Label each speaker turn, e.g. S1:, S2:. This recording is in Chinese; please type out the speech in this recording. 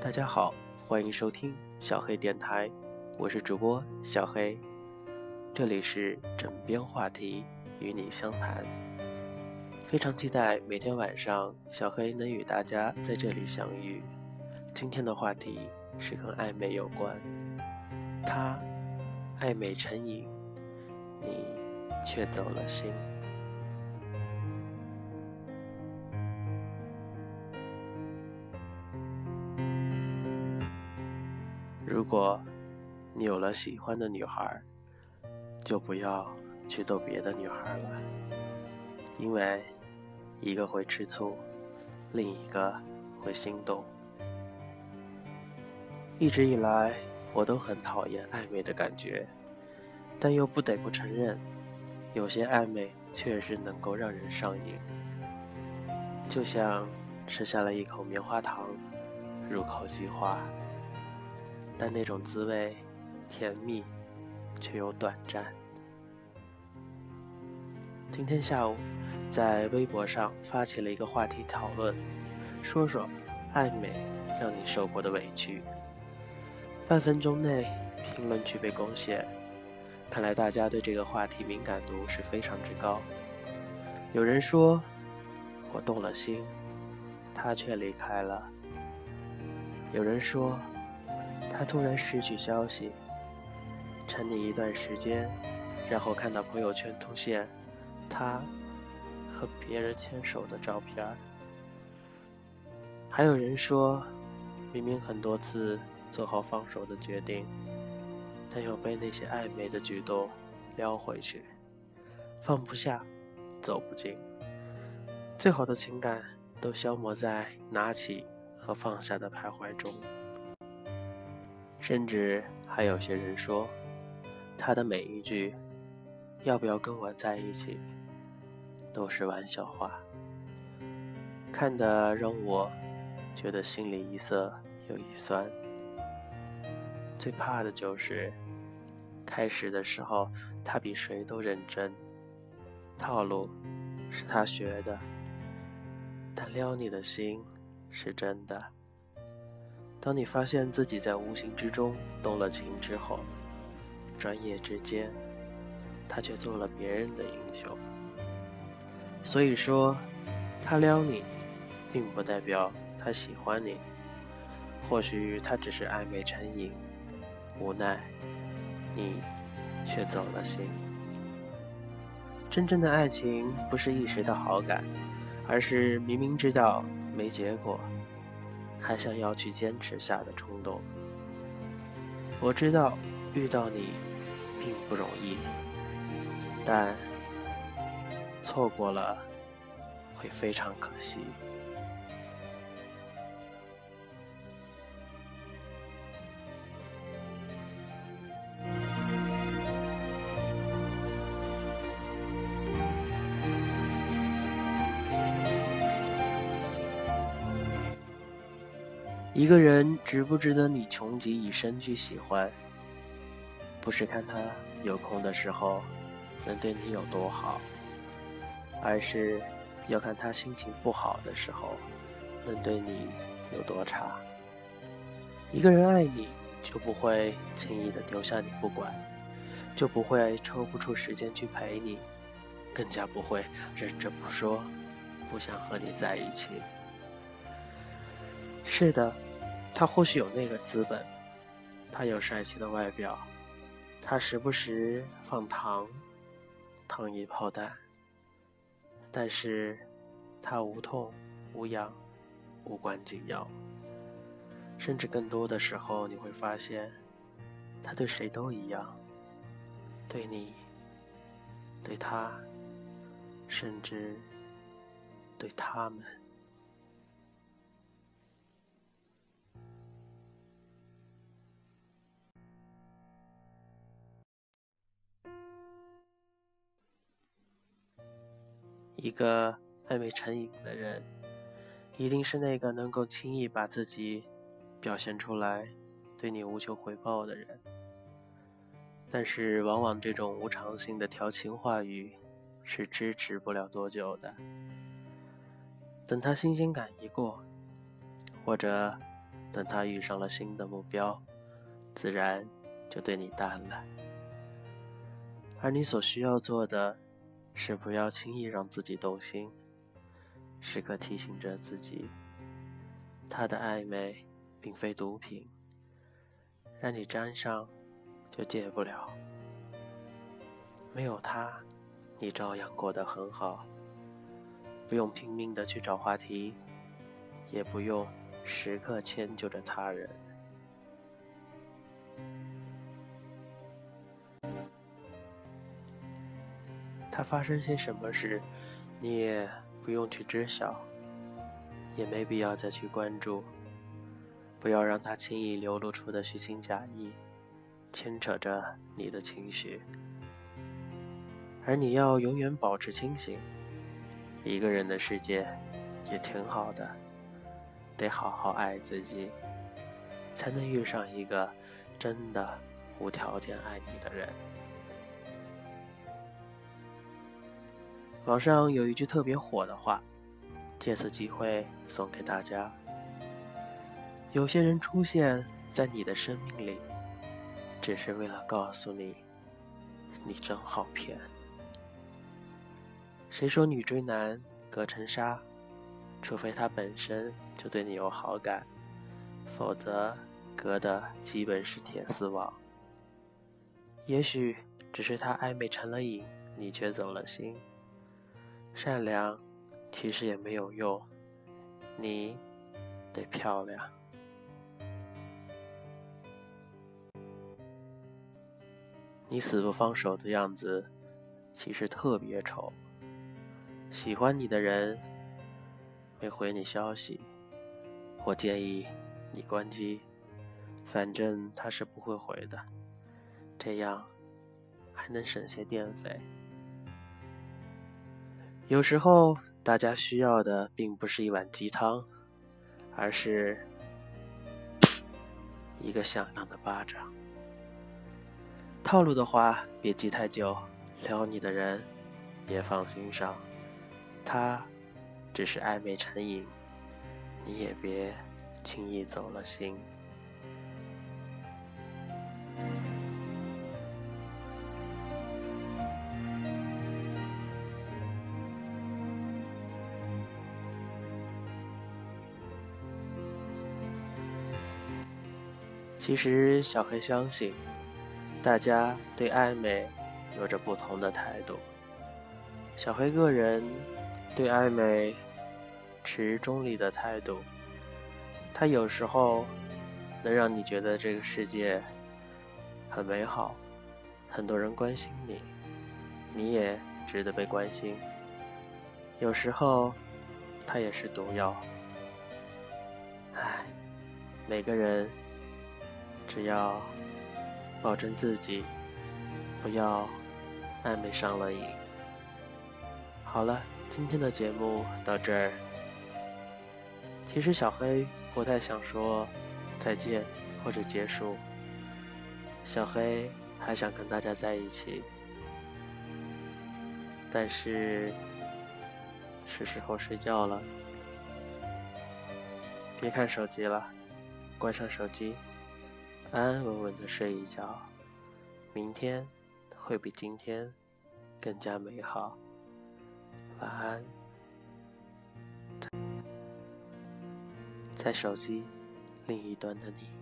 S1: 大家好，欢迎收听小黑电台，我是主播小黑，这里是枕边话题，与你相谈。非常期待每天晚上小黑能与大家在这里相遇。今天的话题是跟暧昧有关，他暧昧成瘾，你却走了心。如果你有了喜欢的女孩，就不要去逗别的女孩了，因为一个会吃醋，另一个会心动。一直以来，我都很讨厌暧昧的感觉，但又不得不承认，有些暧昧确实能够让人上瘾，就像吃下了一口棉花糖，入口即化。但那种滋味，甜蜜，却又短暂。今天下午，在微博上发起了一个话题讨论，说说暧昧让你受过的委屈。半分钟内，评论区被攻陷，看来大家对这个话题敏感度是非常之高。有人说，我动了心，他却离开了。有人说。他突然失去消息，沉溺一段时间，然后看到朋友圈出现他和别人牵手的照片。还有人说，明明很多次做好放手的决定，但又被那些暧昧的举动撩回去，放不下，走不进，最好的情感都消磨在拿起和放下的徘徊中。甚至还有些人说，他的每一句“要不要跟我在一起”都是玩笑话，看得让我觉得心里一涩又一酸。最怕的就是开始的时候他比谁都认真，套路是他学的，但撩你的心是真的。当你发现自己在无形之中动了情之后，转眼之间，他却做了别人的英雄。所以说，他撩你，并不代表他喜欢你，或许他只是暧昧成瘾，无奈，你却走了心。真正的爱情不是一时的好感，而是明明知道没结果。还想要去坚持下的冲动。我知道遇到你并不容易，但错过了会非常可惜。一个人值不值得你穷极一生去喜欢，不是看他有空的时候能对你有多好，而是要看他心情不好的时候能对你有多差。一个人爱你，就不会轻易的丢下你不管，就不会抽不出时间去陪你，更加不会忍着不说，不想和你在一起。是的。他或许有那个资本，他有帅气的外表，他时不时放糖，糖衣炮弹。但是，他无痛、无痒、无关紧要，甚至更多的时候，你会发现，他对谁都一样，对你，对他，甚至对他们。一个暧昧成瘾的人，一定是那个能够轻易把自己表现出来，对你无求回报的人。但是，往往这种无偿性的调情话语是支持不了多久的。等他新鲜感一过，或者等他遇上了新的目标，自然就对你淡了。而你所需要做的，是不要轻易让自己动心，时刻提醒着自己，他的暧昧并非毒品，让你沾上就戒不了。没有他，你照样过得很好，不用拼命的去找话题，也不用时刻迁就着他人。他发生些什么事，你也不用去知晓，也没必要再去关注。不要让他轻易流露出的虚情假意，牵扯着你的情绪。而你要永远保持清醒。一个人的世界也挺好的，得好好爱自己，才能遇上一个真的无条件爱你的人。网上有一句特别火的话，借此机会送给大家：有些人出现在你的生命里，只是为了告诉你，你真好骗。谁说女追男隔层纱？除非他本身就对你有好感，否则隔的基本是铁丝网。也许只是他暧昧成了瘾，你却走了心。善良其实也没有用，你得漂亮。你死不放手的样子，其实特别丑。喜欢你的人没回你消息，我建议你关机，反正他是不会回的，这样还能省些电费。有时候，大家需要的并不是一碗鸡汤，而是一个响亮的巴掌。套路的话，别记太久，撩你的人别放心上，他只是暧昧成瘾，你也别轻易走了心。其实，小黑相信，大家对暧昧有着不同的态度。小黑个人对暧昧持中立的态度。他有时候能让你觉得这个世界很美好，很多人关心你，你也值得被关心。有时候，他也是毒药。唉，每个人。只要保证自己不要暧昧上了瘾。好了，今天的节目到这儿。其实小黑不太想说再见或者结束，小黑还想跟大家在一起，但是是时候睡觉了，别看手机了，关上手机。安安稳稳的睡一觉，明天会比今天更加美好。晚安，在手机另一端的你。